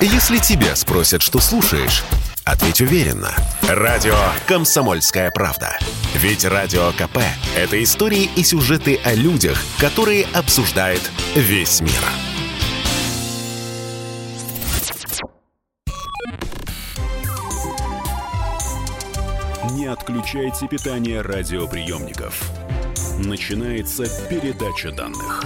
Если тебя спросят, что слушаешь, ответь уверенно. Радио «Комсомольская правда». Ведь Радио КП – это истории и сюжеты о людях, которые обсуждает весь мир. Не отключайте питание радиоприемников. Начинается передача данных.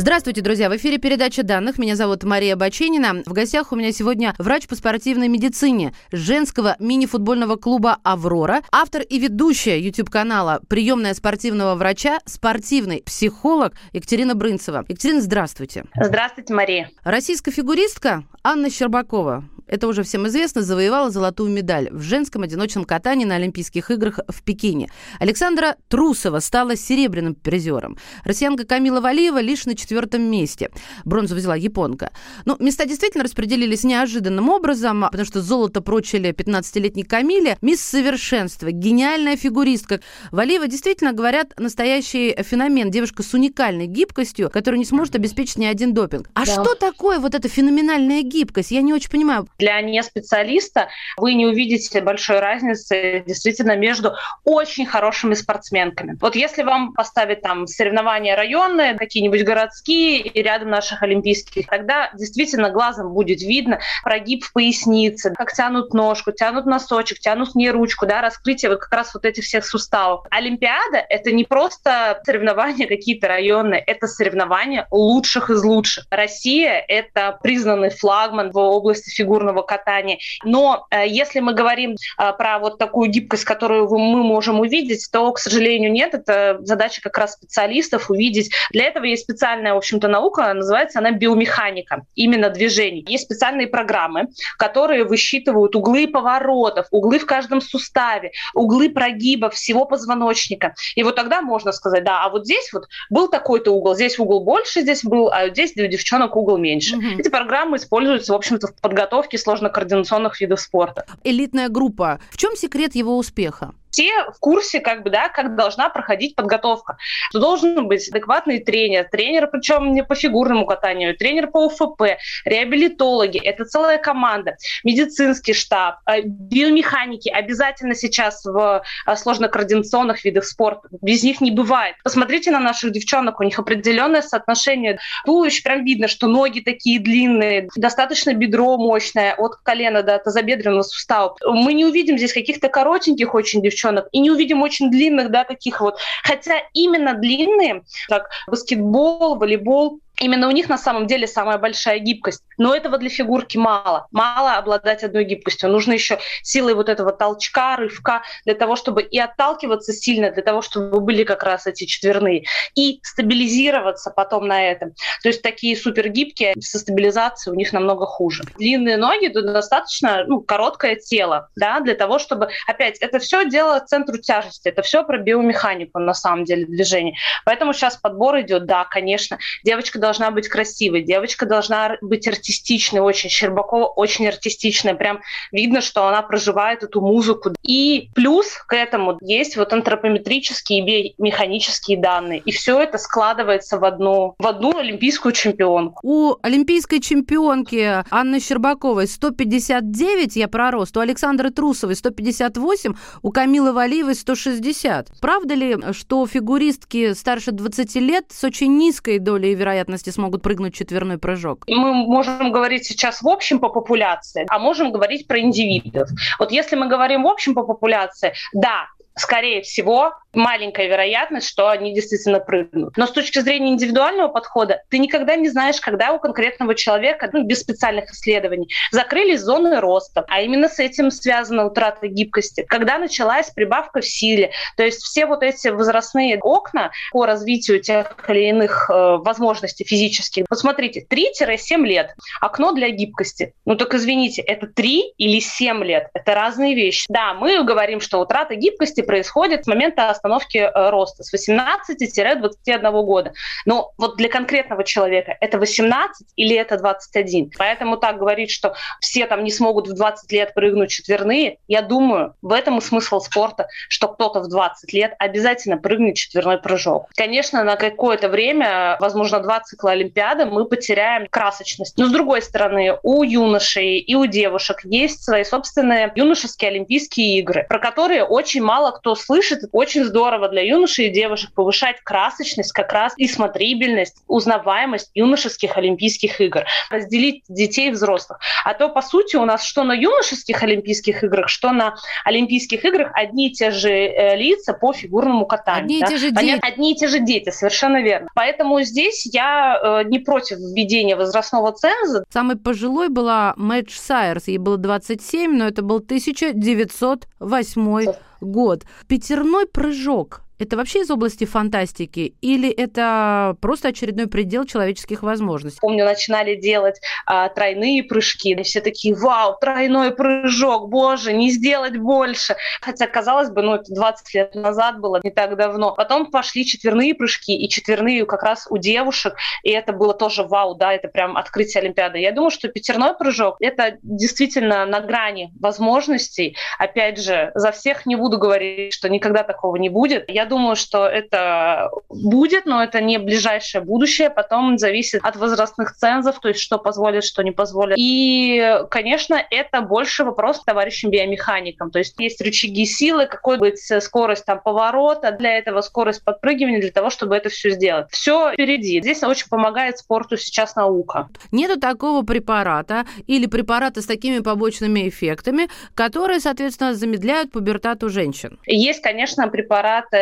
Здравствуйте, друзья! В эфире передача данных. Меня зовут Мария Баченина. В гостях у меня сегодня врач по спортивной медицине женского мини-футбольного клуба «Аврора», автор и ведущая YouTube-канала «Приемная спортивного врача», спортивный психолог Екатерина Брынцева. Екатерина, здравствуйте. Здравствуйте, Мария. Российская фигуристка Анна Щербакова это уже всем известно, завоевала золотую медаль в женском одиночном катании на Олимпийских играх в Пекине. Александра Трусова стала серебряным призером. Россиянка Камила Валиева лишь на четвертом месте. Бронзу взяла японка. Ну, места действительно распределились неожиданным образом, потому что золото прочили 15-летней Камиле. Мисс Совершенство, гениальная фигуристка. Валиева действительно, говорят, настоящий феномен. Девушка с уникальной гибкостью, которая не сможет обеспечить ни один допинг. А да. что такое вот эта феноменальная гибкость? Я не очень понимаю для неспециалиста вы не увидите большой разницы действительно между очень хорошими спортсменками. Вот если вам поставить там соревнования районные, какие-нибудь городские и рядом наших олимпийских, тогда действительно глазом будет видно прогиб в пояснице, как тянут ножку, тянут носочек, тянут не ручку, да, раскрытие вот как раз вот этих всех суставов. Олимпиада — это не просто соревнования какие-то районные, это соревнования лучших из лучших. Россия — это признанный флагман в области фигурного фигурного катания. Но э, если мы говорим э, про вот такую гибкость, которую мы можем увидеть, то, к сожалению, нет. Это задача как раз специалистов увидеть. Для этого есть специальная, в общем-то, наука, называется она биомеханика, именно движений. Есть специальные программы, которые высчитывают углы поворотов, углы в каждом суставе, углы прогиба всего позвоночника. И вот тогда можно сказать, да, а вот здесь вот был такой-то угол, здесь угол больше, здесь был, а здесь для девчонок угол меньше. Угу. Эти программы используются, в общем-то, в подготовке сложно-координационных видов спорта. Элитная группа. В чем секрет его успеха? Все в курсе, как бы, да, как должна проходить подготовка. Что должен быть адекватный тренер, тренер, причем не по фигурному катанию, тренер по УФП, реабилитологи, это целая команда, медицинский штаб, э, биомеханики обязательно сейчас в э, сложно-координационных видах спорта. Без них не бывает. Посмотрите на наших девчонок, у них определенное соотношение туловищ, прям видно, что ноги такие длинные, достаточно бедро мощное от колена до тазобедренного сустава. Мы не увидим здесь каких-то коротеньких очень девчонок, девчонок, и не увидим очень длинных, да, таких вот. Хотя именно длинные, как баскетбол, волейбол, Именно у них на самом деле самая большая гибкость. Но этого для фигурки мало. Мало обладать одной гибкостью. Нужно еще силой вот этого толчка, рывка для того, чтобы и отталкиваться сильно, для того, чтобы были как раз эти четверные. И стабилизироваться потом на этом. То есть такие супергибкие со стабилизацией у них намного хуже. Длинные ноги, то достаточно ну, короткое тело, да, для того, чтобы... Опять, это все дело центру тяжести. Это все про биомеханику на самом деле движения. Поэтому сейчас подбор идет, да, конечно. Девочка должна должна быть красивой, девочка должна быть артистичной очень. Щербакова очень артистичная, прям видно, что она проживает эту музыку. И плюс к этому есть вот антропометрические и биомеханические данные. И все это складывается в одну, в одну олимпийскую чемпионку. У олимпийской чемпионки Анны Щербаковой 159, я про рост, у Александры Трусовой 158, у Камилы Валиевой 160. Правда ли, что фигуристки старше 20 лет с очень низкой долей вероятности возрасте смогут прыгнуть четверной прыжок? Мы можем говорить сейчас в общем по популяции, а можем говорить про индивидов. Вот если мы говорим в общем по популяции, да, скорее всего, маленькая вероятность, что они действительно прыгнут. Но с точки зрения индивидуального подхода, ты никогда не знаешь, когда у конкретного человека, ну, без специальных исследований, закрылись зоны роста, а именно с этим связана утрата гибкости, когда началась прибавка в силе. То есть все вот эти возрастные окна по развитию тех или иных э, возможностей физических. Вот смотрите, 3-7 лет окно для гибкости. Ну так извините, это 3 или 7 лет. Это разные вещи. Да, мы говорим, что утрата гибкости происходит с момента остановки э, роста с 18-21 года. Но вот для конкретного человека это 18 или это 21? Поэтому так говорить, что все там не смогут в 20 лет прыгнуть четверные, я думаю, в этом и смысл спорта, что кто-то в 20 лет обязательно прыгнет четверной прыжок. Конечно, на какое-то время, возможно, два цикла Олимпиады мы потеряем красочность. Но с другой стороны, у юношей и у девушек есть свои собственные юношеские Олимпийские игры, про которые очень мало кто слышит. Очень здорово для юношей и девушек повышать красочность как раз и смотрибельность, узнаваемость юношеских Олимпийских игр. Разделить детей и взрослых. А то, по сути, у нас что на юношеских Олимпийских играх, что на Олимпийских играх одни и те же э, лица по фигурному катанию. Одни да? и те же дети. Одни и те же дети, совершенно верно. Поэтому здесь я э, не против введения возрастного ценза. Самой пожилой была Мэтч Сайерс, ей было 27, но это был 1908 год. Пятерной прыжок это вообще из области фантастики или это просто очередной предел человеческих возможностей? Помню, начинали делать а, тройные прыжки, и все такие, вау, тройной прыжок, боже, не сделать больше. Хотя, казалось бы, ну, это 20 лет назад было, не так давно. Потом пошли четверные прыжки, и четверные как раз у девушек, и это было тоже вау, да, это прям открытие Олимпиады. Я думаю, что пятерной прыжок — это действительно на грани возможностей. Опять же, за всех не буду говорить, что никогда такого не будет. Я думаю, что это будет, но это не ближайшее будущее. Потом зависит от возрастных цензов, то есть что позволит, что не позволит. И, конечно, это больше вопрос к товарищам биомеханикам. То есть есть рычаги силы, какой будет скорость там поворота, для этого скорость подпрыгивания, для того, чтобы это все сделать. Все впереди. Здесь очень помогает спорту сейчас наука. Нету такого препарата или препарата с такими побочными эффектами, которые, соответственно, замедляют пубертат у женщин. Есть, конечно, препараты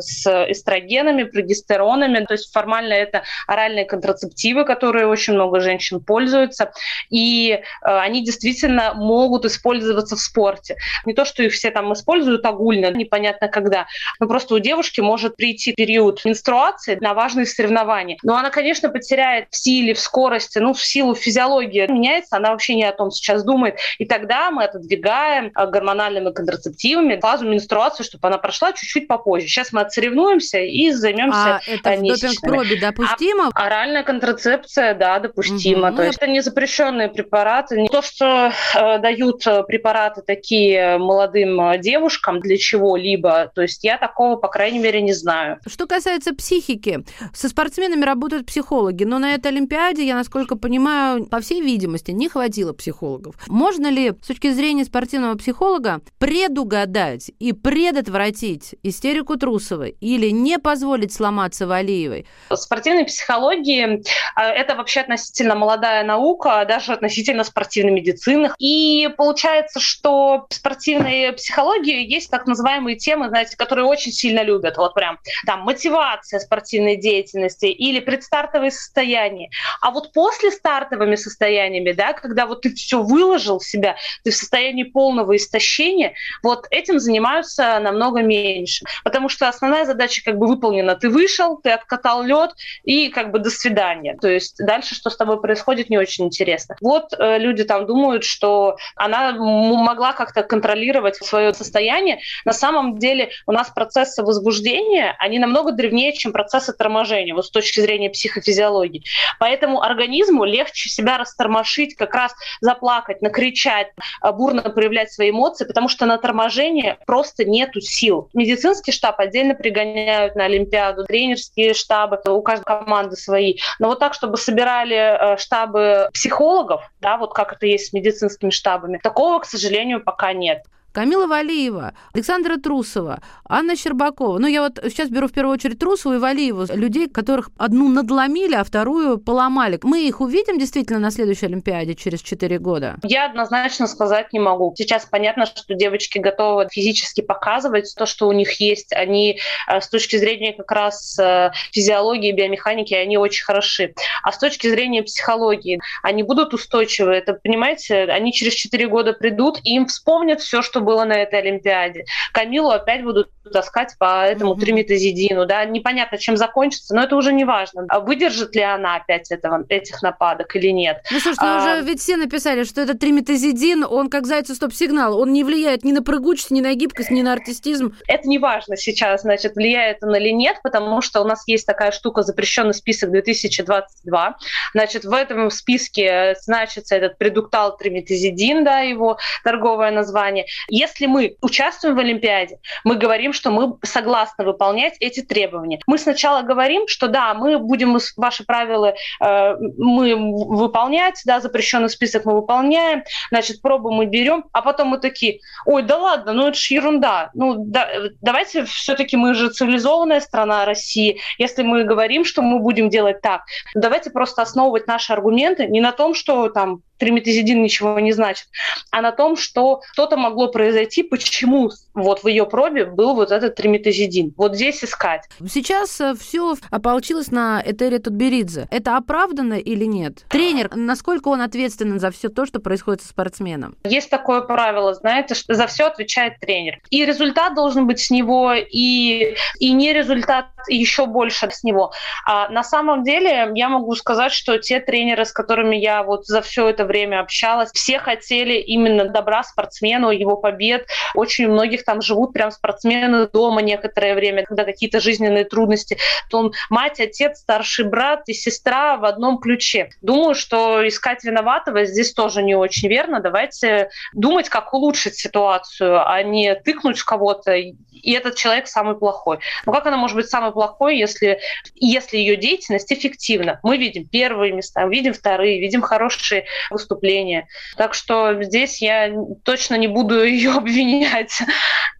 с эстрогенами, прогестеронами, то есть формально это оральные контрацептивы, которые очень много женщин пользуются, и э, они действительно могут использоваться в спорте. Не то, что их все там используют огульно, непонятно когда, но просто у девушки может прийти период менструации на важные соревнования. Но она, конечно, потеряет в силе, в скорости, ну, в силу физиологии меняется, она вообще не о том сейчас думает, и тогда мы отодвигаем э, гормональными контрацептивами фазу менструации, чтобы она прошла чуть-чуть попозже. Сейчас мы отсоревнуемся и займемся А это в допинг-пробе допустимо? А, оральная контрацепция, да, допустимо. Угу. То есть это не запрещенные препараты. То, что э, дают э, препараты такие молодым э, девушкам для чего-либо. То есть я такого, по крайней мере, не знаю. Что касается психики, со спортсменами работают психологи, но на этой Олимпиаде, я насколько понимаю, по всей видимости, не хватило психологов. Можно ли с точки зрения спортивного психолога предугадать и предотвратить истерику Трусовой или не позволить сломаться Валиевой? Спортивной психологии а, это вообще относительно молодая наука, даже относительно спортивной медицины. И получается, что в спортивной психологии есть так называемые темы, знаете, которые очень сильно любят. Вот прям там мотивация спортивной деятельности или предстартовые состояния. А вот после стартовыми состояниями, да, когда вот ты все выложил в себя, ты в состоянии полного истощения, вот этим занимаются намного меньше. Потому что основная задача как бы выполнена. Ты вышел, ты откатал лед и как бы до свидания. То есть дальше, что с тобой происходит, не очень интересно. Вот э, люди там думают, что она могла как-то контролировать свое состояние. На самом деле у нас процессы возбуждения, они намного древнее, чем процессы торможения, вот с точки зрения психофизиологии. Поэтому организму легче себя растормошить, как раз заплакать, накричать, э, бурно проявлять свои эмоции, потому что на торможение просто нету сил. Медицинский штаб отдельно пригоняют на Олимпиаду, тренерские штабы, у каждой команды свои. Но вот так, чтобы собирали э, штабы психологов, да, вот как это есть с медицинскими штабами, такого, к сожалению, пока нет. Камила Валиева, Александра Трусова, Анна Щербакова. Ну, я вот сейчас беру в первую очередь Трусову и Валиеву, людей, которых одну надломили, а вторую поломали. Мы их увидим действительно на следующей Олимпиаде через 4 года? Я однозначно сказать не могу. Сейчас понятно, что девочки готовы физически показывать то, что у них есть. Они э, с точки зрения как раз э, физиологии, биомеханики, они очень хороши. А с точки зрения психологии, они будут устойчивы. Это, понимаете, они через 4 года придут, и им вспомнят все, что что было на этой Олимпиаде. Камилу опять будут таскать по этому mm-hmm. триметазидину, да, непонятно, чем закончится, но это уже не важно. А выдержит ли она опять этого, этих нападок или нет? Ну, слушайте, а... уже ведь все написали, что этот триметазидин, он как зайца стоп-сигнал, он не влияет ни на прыгучесть, ни на гибкость, ни на артистизм. Это не важно сейчас, значит, влияет он или нет, потому что у нас есть такая штука, запрещенный список 2022. Значит, в этом списке значится этот предуктал триметазидин, да, его торговое название. Если мы участвуем в Олимпиаде, мы говорим, что мы согласны выполнять эти требования. Мы сначала говорим, что да, мы будем ваши правила э, мы выполнять, да, запрещенный список мы выполняем, значит, пробу мы берем, а потом мы такие, ой, да ладно, ну это же ерунда. Ну, да, давайте все-таки мы же цивилизованная страна России. Если мы говорим, что мы будем делать так, давайте просто основывать наши аргументы не на том, что там триметазидин ничего не значит, а на том, что что-то могло произойти, почему вот в ее пробе был вот этот триметазидин. Вот здесь искать. Сейчас э, все ополчилось на Этери Тутберидзе. Это оправдано или нет? Тренер, насколько он ответственен за все то, что происходит со спортсменом? Есть такое правило, знаете, что за все отвечает тренер. И результат должен быть с него, и, и не результат еще больше с него. А на самом деле я могу сказать, что те тренеры, с которыми я вот за все это время общалась. Все хотели именно добра спортсмену, его побед. Очень у многих там живут прям спортсмены дома некоторое время, когда какие-то жизненные трудности. То он мать, отец, старший брат и сестра в одном ключе. Думаю, что искать виноватого здесь тоже не очень верно. Давайте думать, как улучшить ситуацию, а не тыкнуть в кого-то, и этот человек самый плохой. Но как она может быть самой плохой, если, если ее деятельность эффективна? Мы видим первые места, видим вторые, видим хорошие выступления. Так что здесь я точно не буду ее обвинять.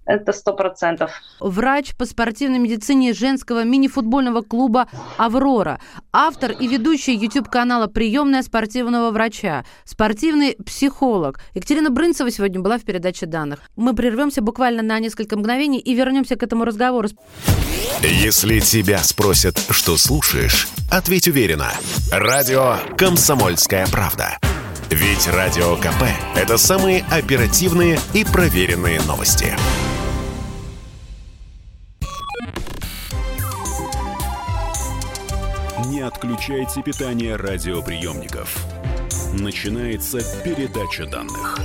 Это сто процентов. Врач по спортивной медицине женского мини-футбольного клуба «Аврора». Автор и ведущий YouTube-канала «Приемная спортивного врача». Спортивный психолог. Екатерина Брынцева сегодня была в передаче данных. Мы прервемся буквально на несколько мгновений и вернемся к этому разговору. Если тебя спросят, что слушаешь, ответь уверенно. Радио «Комсомольская правда». Ведь Радио КП – это самые оперативные и проверенные новости. Не отключайте питание радиоприемников. Начинается передача данных.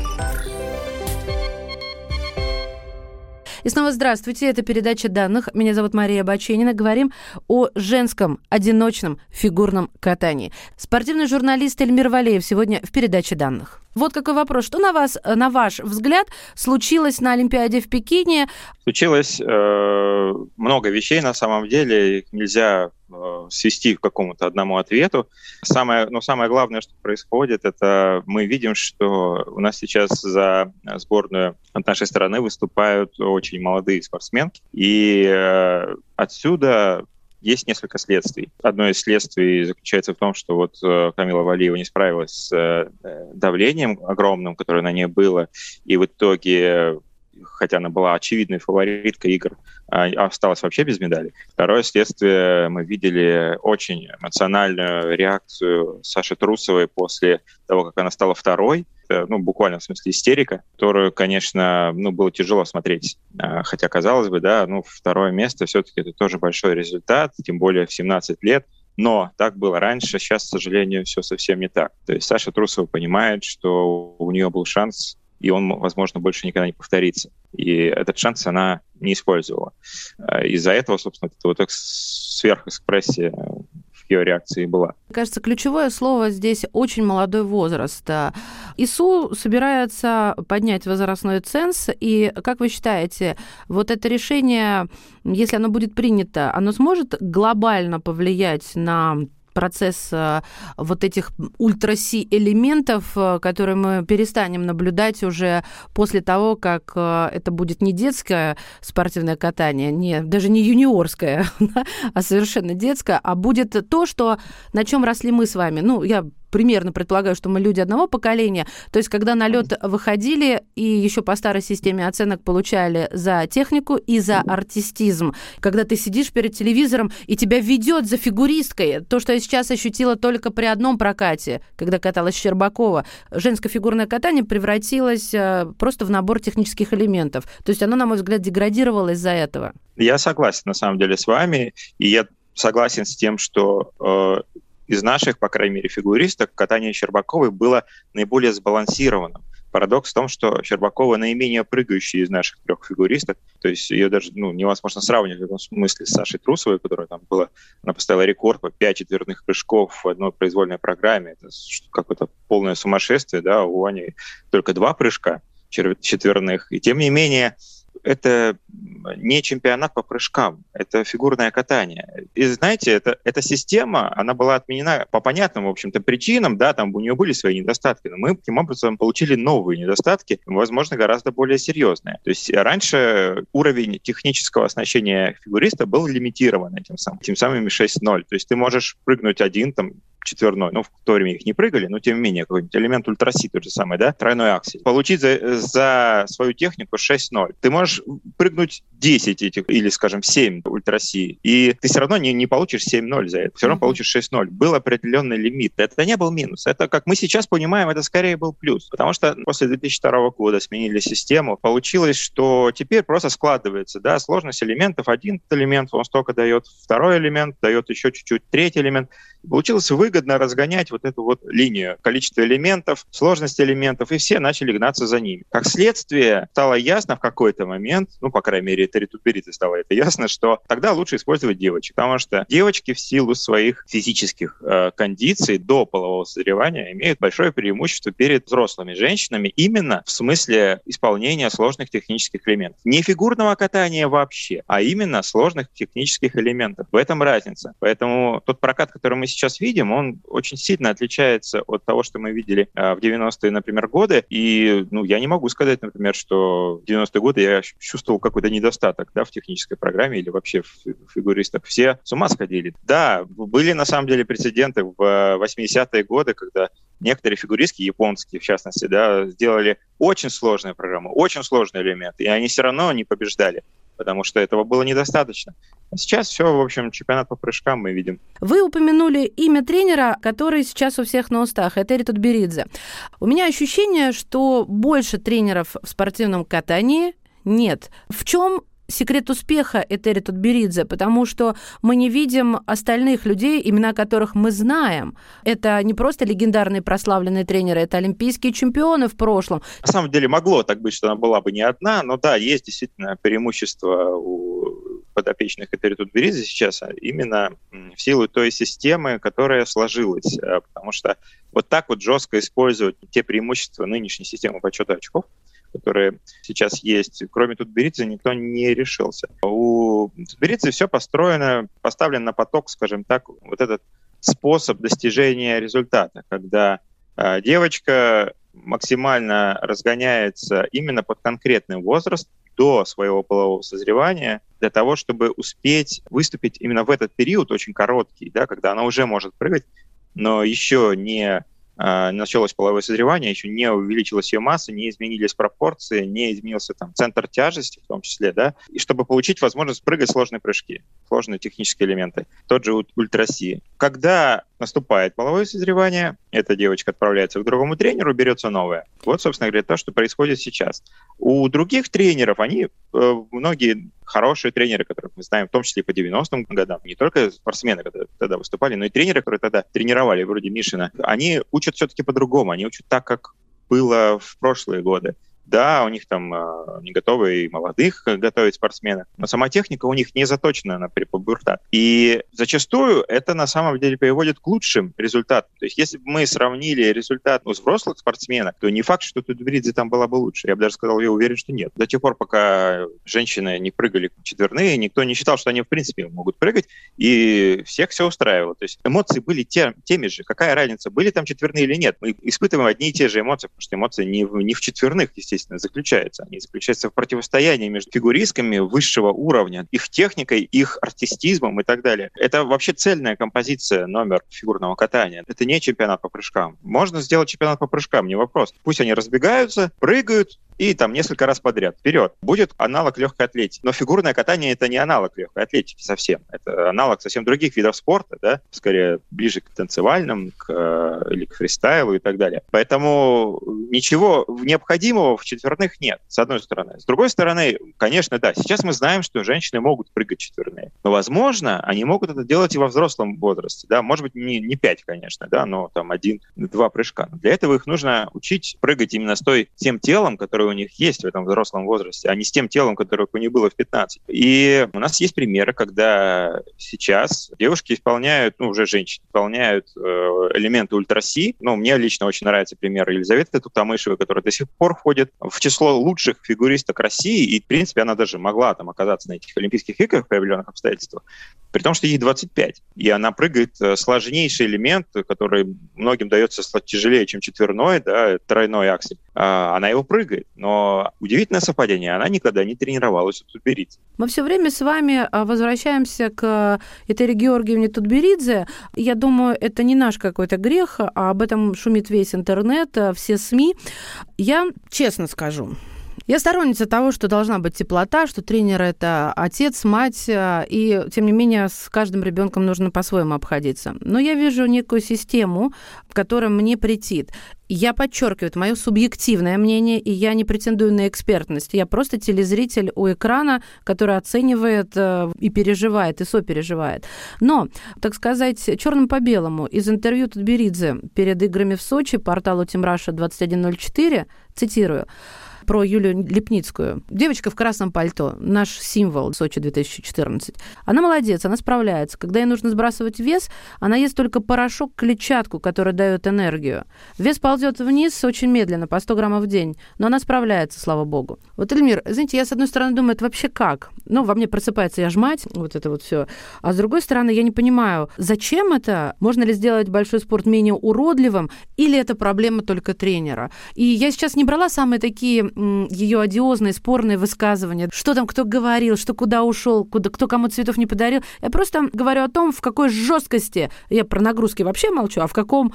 И снова здравствуйте, это передача данных. Меня зовут Мария Баченина. Говорим о женском одиночном фигурном катании. Спортивный журналист Эльмир Валеев сегодня в передаче данных. Вот какой вопрос. Что на вас, на ваш взгляд, случилось на Олимпиаде в Пекине? Случилось э, много вещей на самом деле. Их нельзя свести к какому-то одному ответу. Самое, но самое главное, что происходит, это мы видим, что у нас сейчас за сборную от нашей стороны выступают очень молодые спортсменки. И э, отсюда есть несколько следствий. Одно из следствий заключается в том, что вот э, Камила Валиева не справилась с э, давлением огромным, которое на ней было, и в итоге хотя она была очевидной фавориткой игр, а, осталась вообще без медали. Второе следствие, мы видели очень эмоциональную реакцию Саши Трусовой после того, как она стала второй, ну, буквально в смысле истерика, которую, конечно, ну, было тяжело смотреть. А, хотя, казалось бы, да, ну, второе место все-таки это тоже большой результат, тем более в 17 лет. Но так было раньше, сейчас, к сожалению, все совсем не так. То есть Саша Трусова понимает, что у нее был шанс и он, возможно, больше никогда не повторится. И этот шанс она не использовала. А, из-за этого, собственно, эта вот сверхэкспрессия в ее реакции была. Кажется, ключевое слово здесь очень молодой возраст. ИСУ собирается поднять возрастной ценз, и как вы считаете, вот это решение, если оно будет принято, оно сможет глобально повлиять на процесс э, вот этих ультраси элементов, э, которые мы перестанем наблюдать уже после того, как э, это будет не детское спортивное катание, не, даже не юниорское, а совершенно детское, а будет то, что, на чем росли мы с вами. Ну, я примерно предполагаю, что мы люди одного поколения. То есть, когда на лед выходили и еще по старой системе оценок получали за технику и за артистизм. Когда ты сидишь перед телевизором и тебя ведет за фигуристкой. То, что я сейчас ощутила только при одном прокате, когда каталась Щербакова. Женское фигурное катание превратилось э, просто в набор технических элементов. То есть оно, на мой взгляд, деградировало из-за этого. Я согласен, на самом деле, с вами. И я согласен с тем, что э, из наших, по крайней мере, фигуристок катание Щербаковой было наиболее сбалансированным. Парадокс в том, что Щербакова наименее прыгающая из наших трех фигуристок. То есть ее даже ну, невозможно сравнивать в этом смысле с Сашей Трусовой, которая там была, она поставила рекорд по 5 четверных прыжков в одной произвольной программе. Это какое-то полное сумасшествие, да, у Ани только два прыжка четверных. И тем не менее, это не чемпионат по прыжкам, это фигурное катание. И знаете, это, эта система, она была отменена по понятным, в общем-то, причинам, да, там у нее были свои недостатки, но мы таким образом получили новые недостатки, возможно, гораздо более серьезные. То есть раньше уровень технического оснащения фигуриста был лимитирован этим самым, тем самым 6.0. То есть ты можешь прыгнуть один, там, четверной, ну, в то время их не прыгали, но тем не менее, какой-нибудь элемент ультраси тот же самый, да, тройной аксель. Получить за, за свою технику 6-0. Ты можешь прыгнуть 10 этих, или, скажем, 7 ультраси, и ты все равно не, не получишь 7-0 за это, все равно получишь 6-0. Был определенный лимит. Это не был минус. Это, как мы сейчас понимаем, это скорее был плюс. Потому что после 2002 года сменили систему, получилось, что теперь просто складывается, да, сложность элементов. Один элемент, он столько дает, второй элемент дает еще чуть-чуть, третий элемент. Получилось выгодно разгонять вот эту вот линию, количество элементов, сложность элементов, и все начали гнаться за ними. Как следствие, стало ясно в какой-то момент, ну, по крайней мере, это ретубериты стало это ясно, что тогда лучше использовать девочек, потому что девочки в силу своих физических э, кондиций до полового созревания имеют большое преимущество перед взрослыми женщинами именно в смысле исполнения сложных технических элементов. Не фигурного катания вообще, а именно сложных технических элементов. В этом разница. Поэтому тот прокат, который мы сейчас видим, он очень сильно отличается от того, что мы видели а, в 90-е, например, годы. И ну, я не могу сказать, например, что в 90-е годы я чувствовал какой-то недостаток да, в технической программе или вообще в фигуристах. Все с ума сходили. Да, были на самом деле прецеденты в 80-е годы, когда некоторые фигуристки, японские в частности, да, сделали очень сложную программу, очень сложный элемент, и они все равно не побеждали потому что этого было недостаточно. А сейчас все, в общем, чемпионат по прыжкам мы видим. Вы упомянули имя тренера, который сейчас у всех на устах, это Эрит Тутберидзе. У меня ощущение, что больше тренеров в спортивном катании нет. В чем секрет успеха Этери Тутберидзе, потому что мы не видим остальных людей, имена которых мы знаем. Это не просто легендарные прославленные тренеры, это олимпийские чемпионы в прошлом. На самом деле могло так быть, что она была бы не одна, но да, есть действительно преимущество у подопечных Этери Тутберидзе сейчас а именно в силу той системы, которая сложилась, э, потому что вот так вот жестко использовать те преимущества нынешней системы подсчета очков, которые сейчас есть, кроме Тутберидзе, никто не решился. У Тутберидзе все построено, поставлен на поток, скажем так, вот этот способ достижения результата, когда э, девочка максимально разгоняется именно под конкретный возраст до своего полового созревания для того, чтобы успеть выступить именно в этот период, очень короткий, да, когда она уже может прыгать, но еще не а, началось половое созревание, еще не увеличилась ее масса, не изменились пропорции, не изменился там центр тяжести в том числе, да, и чтобы получить возможность прыгать сложные прыжки, сложные технические элементы. Тот же ультраси. Когда наступает половое созревание, эта девочка отправляется к другому тренеру, берется новая. Вот, собственно говоря, то, что происходит сейчас. У других тренеров, они, э, многие хорошие тренеры, которых мы знаем, в том числе по 90-м годам, не только спортсмены, которые тогда выступали, но и тренеры, которые тогда тренировали, вроде Мишина, они учат все-таки по-другому, они учат так, как было в прошлые годы. Да, у них там э, не готовы и молодых готовить спортсменов, но сама техника у них не заточена на препубертат. И зачастую это на самом деле приводит к лучшим результатам. То есть если бы мы сравнили результат ну, взрослых спортсменок, то не факт, что Тутберидзе там была бы лучше. Я бы даже сказал, я уверен, что нет. До тех пор, пока женщины не прыгали четверные, никто не считал, что они в принципе могут прыгать, и всех все устраивало. То есть эмоции были те, теми же. Какая разница, были там четверные или нет? Мы испытываем одни и те же эмоции, потому что эмоции не в, не в четверных, естественно, естественно, заключаются? Они заключаются в противостоянии между фигуристками высшего уровня, их техникой, их артистизмом и так далее. Это вообще цельная композиция номер фигурного катания. Это не чемпионат по прыжкам. Можно сделать чемпионат по прыжкам, не вопрос. Пусть они разбегаются, прыгают, и там несколько раз подряд. Вперед. Будет аналог легкой атлетики. Но фигурное катание это не аналог легкой атлетики совсем. Это аналог совсем других видов спорта, да, скорее ближе к танцевальным, к, э, или к фристайлу и так далее. Поэтому ничего необходимого в четверных нет, с одной стороны. С другой стороны, конечно, да, сейчас мы знаем, что женщины могут прыгать четверные. Но, возможно, они могут это делать и во взрослом возрасте, да, может быть, не, не 5, конечно, да, но там один-два прыжка. Но для этого их нужно учить прыгать именно с той, тем телом, которое которое у них есть в этом взрослом возрасте, а не с тем телом, которое у них было в 15. И у нас есть примеры, когда сейчас девушки исполняют, ну, уже женщины, исполняют э, элементы ультраси. Ну, мне лично очень нравится пример Елизаветы Тутамышевой, которая до сих пор входит в число лучших фигуристок России, и, в принципе, она даже могла там оказаться на этих Олимпийских играх при определенных обстоятельствах, при том, что ей 25. И она прыгает э, сложнейший элемент, который многим дается тяжелее, чем четверной, да, тройной аксель. А она его прыгает. Но удивительное совпадение, она никогда не тренировалась у Тутберидзе. Мы все время с вами а, возвращаемся к Этери Георгиевне Тутберидзе. Я думаю, это не наш какой-то грех, а об этом шумит весь интернет, а, все СМИ. Я честно скажу, я сторонница того, что должна быть теплота, что тренер это отец, мать, э, и тем не менее с каждым ребенком нужно по-своему обходиться. Но я вижу некую систему, которая мне претит. Я подчеркиваю, это мое субъективное мнение, и я не претендую на экспертность. Я просто телезритель у экрана, который оценивает э, и переживает, и сопереживает. Но, так сказать, черным по белому, из интервью Тутберидзе перед играми в Сочи порталу Тимраша 2104, цитирую, про Юлию Лепницкую. Девочка в красном пальто, наш символ Сочи 2014. Она молодец, она справляется. Когда ей нужно сбрасывать вес, она ест только порошок, клетчатку, которая дает энергию. Вес ползет вниз очень медленно, по 100 граммов в день, но она справляется, слава богу. Вот, Эльмир, знаете, я с одной стороны думаю, это вообще как? Ну, во мне просыпается я ж мать, вот это вот все. А с другой стороны, я не понимаю, зачем это? Можно ли сделать большой спорт менее уродливым? Или это проблема только тренера? И я сейчас не брала самые такие ее одиозные, спорные высказывания, что там кто говорил, что куда ушел, куда, кто кому цветов не подарил. Я просто говорю о том, в какой жесткости, я про нагрузки вообще молчу, а в каком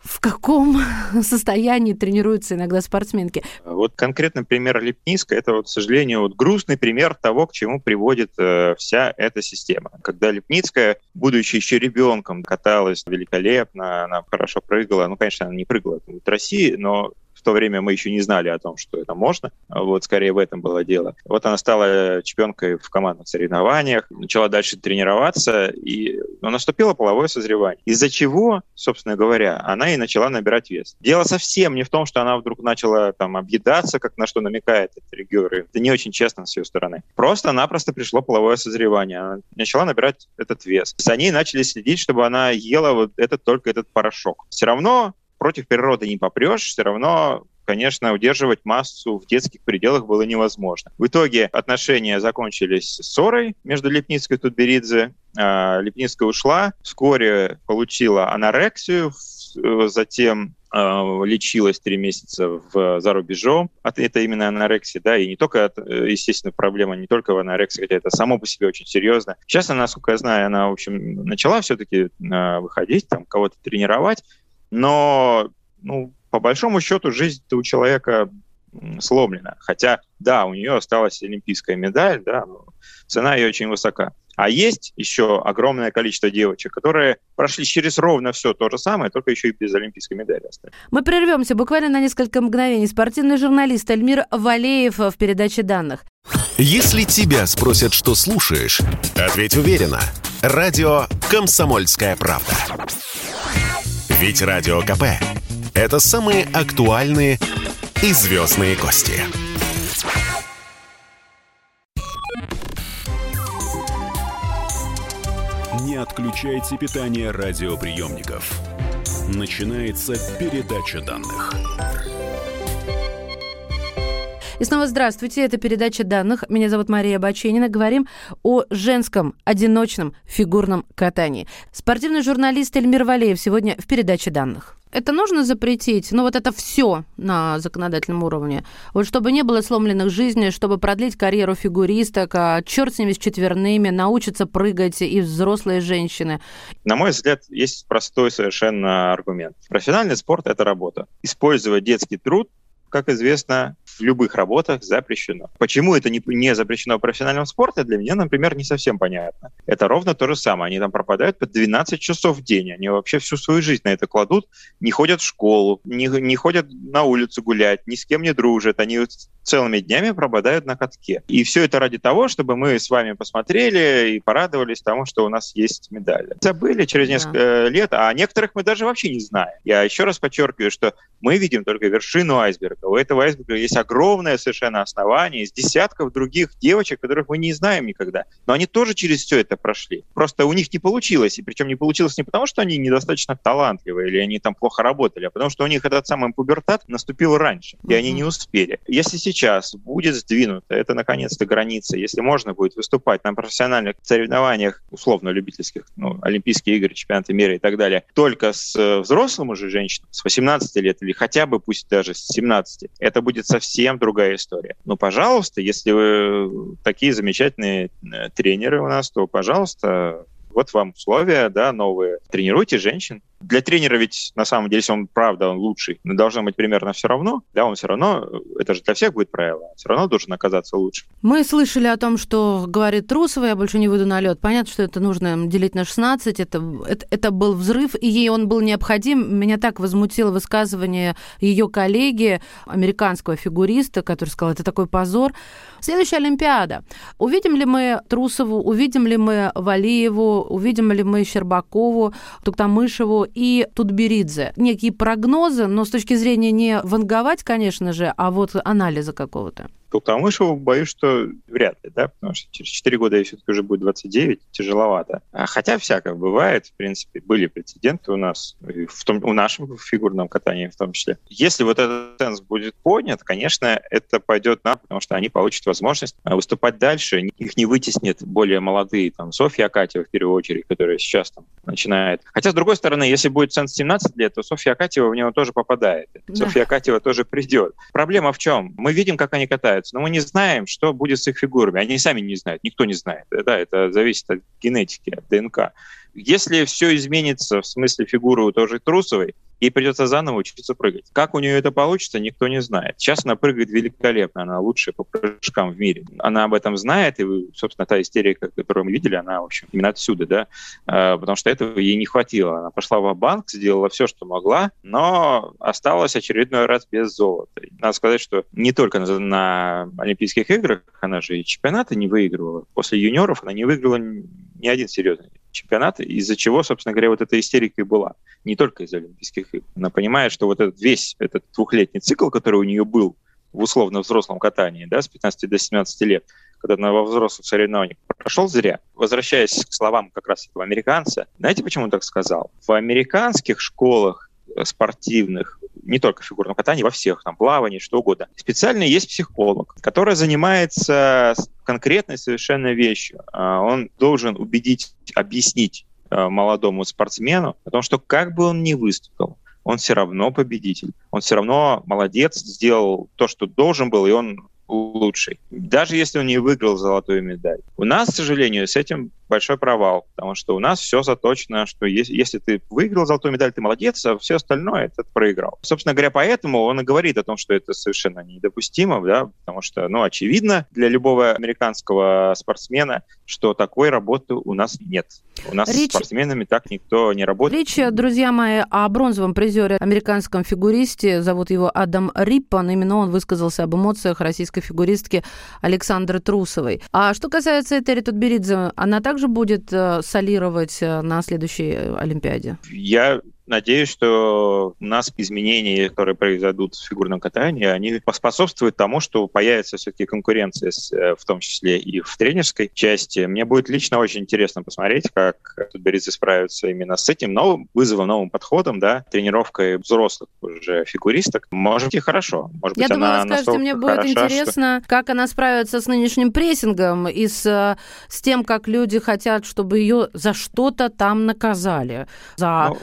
в каком состоянии тренируются иногда спортсменки? Вот конкретный пример Лепниска – это, вот, к сожалению, вот грустный пример того, к чему приводит э, вся эта система. Когда Лепницкая, будучи еще ребенком, каталась великолепно, она хорошо прыгала, ну, конечно, она не прыгала в России, но в то время мы еще не знали о том, что это можно. Вот скорее в этом было дело. Вот она стала чемпионкой в командных соревнованиях, начала дальше тренироваться, и ну, наступило половое созревание. Из-за чего, собственно говоря, она и начала набирать вес. Дело совсем не в том, что она вдруг начала там объедаться, как на что намекает этот регион. Это не очень честно с ее стороны. Просто-напросто пришло половое созревание. Она начала набирать этот вес. За ней начали следить, чтобы она ела вот этот только этот порошок. Все равно против природы не попрешь, все равно конечно, удерживать массу в детских пределах было невозможно. В итоге отношения закончились ссорой между Лепницкой и Тутберидзе. А, Лепницкая ушла, вскоре получила анорексию, затем а, лечилась три месяца в, за рубежом. Это именно анорексия, да, и не только, естественно, проблема не только в анорексии, хотя это само по себе очень серьезно. Сейчас она, насколько я знаю, она, в общем, начала все-таки выходить, там, кого-то тренировать, но, ну, по большому счету, жизнь у человека сломлена. Хотя, да, у нее осталась олимпийская медаль, да, но цена ее очень высока. А есть еще огромное количество девочек, которые прошли через ровно все то же самое, только еще и без олимпийской медали остались. Мы прервемся буквально на несколько мгновений. Спортивный журналист Эльмир Валеев в передаче данных. Если тебя спросят, что слушаешь, ответь уверенно. Радио «Комсомольская правда». Ведь Радио КП – это самые актуальные и звездные гости. Не отключайте питание радиоприемников. Начинается передача данных. И снова здравствуйте, это передача данных. Меня зовут Мария Баченина. Говорим о женском одиночном фигурном катании. Спортивный журналист Эльмир Валеев сегодня в передаче данных. Это нужно запретить? Ну, вот это все на законодательном уровне. Вот чтобы не было сломленных жизней, чтобы продлить карьеру фигуристок, а черт с ними с четверными, научатся прыгать и взрослые женщины. На мой взгляд, есть простой совершенно аргумент. Профессиональный спорт – это работа. Использовать детский труд как известно, в любых работах запрещено. Почему это не, не запрещено в профессиональном спорте, для меня, например, не совсем понятно. Это ровно то же самое. Они там пропадают по 12 часов в день. Они вообще всю свою жизнь на это кладут, не ходят в школу, не, не ходят на улицу гулять, ни с кем не дружат. Они целыми днями пропадают на катке. И все это ради того, чтобы мы с вами посмотрели и порадовались тому, что у нас есть медали. Забыли через несколько да. лет, а некоторых мы даже вообще не знаем. Я еще раз подчеркиваю, что мы видим только вершину айсберга. У этого айсберга есть огромное совершенно основание из десятков других девочек, которых мы не знаем никогда. Но они тоже через все это прошли. Просто у них не получилось. И причем не получилось не потому, что они недостаточно талантливые или они там плохо работали, а потому что у них этот самый пубертат наступил раньше, и они не успели. Если сейчас будет сдвинута это наконец-то граница, если можно будет выступать на профессиональных соревнованиях, условно любительских, ну, Олимпийские игры, чемпионаты мира и так далее, только с э, взрослым уже женщинам, с 18 лет или хотя бы пусть даже с 17, это будет совсем другая история. Ну, пожалуйста, если вы такие замечательные э, тренеры у нас, то, пожалуйста, вот вам условия, да, новые. Тренируйте женщин. Для тренера ведь на самом деле, если он правда он лучший, но должно быть примерно все равно, да, он все равно, это же для всех будет правило, все равно должен оказаться лучше. Мы слышали о том, что говорит Трусова, я больше не выйду на лед. Понятно, что это нужно делить на 16, это, это, это был взрыв, и ей он был необходим. Меня так возмутило высказывание ее коллеги, американского фигуриста, который сказал, это такой позор. Следующая Олимпиада. Увидим ли мы Трусову, увидим ли мы Валиеву, увидим ли мы Щербакову, Туктамышеву и Тутберидзе. Некие прогнозы, но с точки зрения не ванговать, конечно же, а вот анализа какого-то. Туктамышеву боюсь, что вряд ли, да, потому что через 4 года ей все-таки уже будет 29, тяжеловато. А хотя всякое бывает, в принципе, были прецеденты у нас, в том, у нашем фигурном катании в том числе. Если вот этот ценз будет поднят, конечно, это пойдет на, потому что они получат возможность а, выступать дальше, их не вытеснят более молодые, там, Софья Акатьева в первую очередь, которая сейчас там начинает. Хотя, с другой стороны, если будет ценз 17 лет, то Софья Акатьева в него тоже попадает. Да. Софья Акатьева тоже придет. Проблема в чем? Мы видим, как они катаются но мы не знаем, что будет с их фигурами. Они сами не знают, никто не знает. Да, это зависит от генетики, от ДНК. Если все изменится в смысле фигуры у той Трусовой, ей придется заново учиться прыгать. Как у нее это получится, никто не знает. Сейчас она прыгает великолепно, она лучшая по прыжкам в мире. Она об этом знает, и, собственно, та истерика, которую мы видели, она, в общем, именно отсюда, да, а, потому что этого ей не хватило. Она пошла в банк сделала все, что могла, но осталась очередной раз без золота. Надо сказать, что не только на Олимпийских играх, она же и чемпионаты не выигрывала. После юниоров она не выиграла ни один серьезный чемпионат, из-за чего, собственно говоря, вот эта истерика и была. Не только из Олимпийских игр. Она понимает, что вот этот весь этот двухлетний цикл, который у нее был в условно взрослом катании, да, с 15 до 17 лет, когда она во взрослых соревнованиях прошел зря. Возвращаясь к словам как раз этого американца, знаете, почему он так сказал? В американских школах э, спортивных не только в фигурном катании, во всех, там, плавании, что угодно. Специально есть психолог, который занимается конкретной совершенно вещью. А, он должен убедить, объяснить а, молодому спортсмену о том, что как бы он ни выступил, он все равно победитель. Он все равно молодец, сделал то, что должен был, и он лучший. Даже если он не выиграл золотую медаль. У нас, к сожалению, с этим большой провал, потому что у нас все заточено, что если, если ты выиграл золотую медаль, ты молодец, а все остальное это проиграл. Собственно говоря, поэтому он и говорит о том, что это совершенно недопустимо, да, потому что, ну, очевидно для любого американского спортсмена, что такой работы у нас нет. У нас Речь... с спортсменами так никто не работает. Речь, друзья мои, о бронзовом призере, американском фигуристе, зовут его Адам Риппан, именно он высказался об эмоциях российской фигуристки Александры Трусовой. А что касается Этери Тутберидзе, она также также будет э, солировать э, на следующей э, Олимпиаде? Я Надеюсь, что у нас изменения, которые произойдут в фигурном катании, они поспособствуют тому, что появится все-таки конкуренция, э, в том числе и в тренерской части. Мне будет лично очень интересно посмотреть, как Тутберидзе справится именно с этим новым вызовом, новым подходом, да, тренировкой взрослых уже фигуристок. Может быть, и хорошо. Может Я быть, думаю, она вы скажете, мне будет хороша, интересно, что... как она справится с нынешним прессингом и с, э, с тем, как люди хотят, чтобы ее за что-то там наказали, за ну...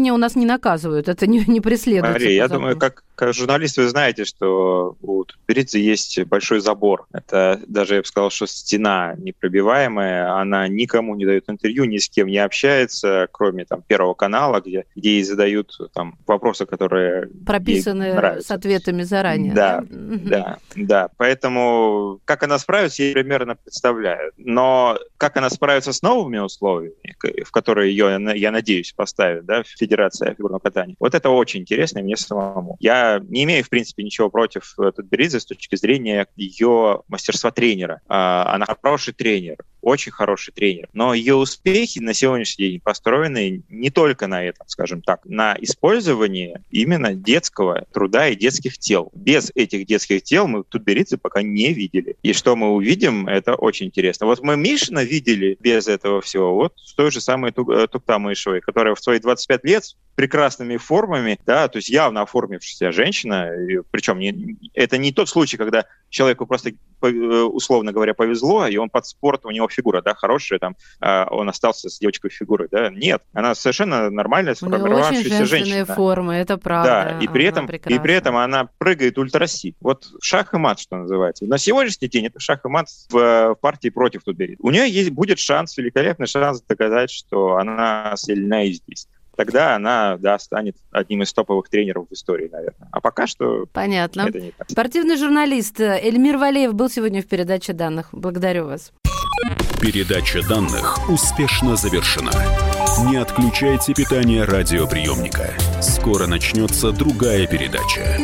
отношение у нас не наказывают, это не, не преследуется. Мария, я думаю, как, как журналист вы знаете, что у Тутберидзе есть большой забор. Это даже, я бы сказал, что стена непробиваемая, она никому не дает интервью, ни с кем не общается, кроме там Первого канала, где, где ей задают там вопросы, которые прописаны с ответами заранее. Да, да, да, да. Поэтому как она справится, я примерно представляю. Но как она справится с новыми условиями, в которые ее, я надеюсь, поставит, да, Федерация фигурного катания, вот это очень интересно мне самому. Я не имею, в принципе, ничего против Тутберидзе с точки зрения ее мастерства тренера. А, она хороший тренер, очень хороший тренер. Но ее успехи на сегодняшний день построены не только на этом, скажем так, на использовании именно детского труда и детских тел. Без этих детских тел мы Тутберидзе пока не видели. И что мы увидим, это очень интересно. Вот мы Мишина видели без этого всего, вот с той же самой э, Туктамышевой, которая в свои 25 лет прекрасными формами, да, то есть явно оформившаяся женщина, причем не, это не тот случай, когда человеку просто, э, условно говоря, повезло, и он под спорт, у него фигура, да, хорошая, там, а он остался с девочкой фигурой, да, нет, она совершенно нормальная, сформировавшаяся женщина. форма, это правда. Да, и при, этом, и при этом она прыгает ультраси. Вот шах и мат, что называется. На сегодняшний день это шах и мат в, в партии против Тутбери. У нее есть, будет шанс, великолепный шанс доказать, что она сильна и здесь тогда она, да, станет одним из топовых тренеров в истории, наверное. А пока что Понятно. это не так. Спортивный журналист Эльмир Валеев был сегодня в передаче данных. Благодарю вас. Передача данных успешно завершена. Не отключайте питание радиоприемника. Скоро начнется другая передача.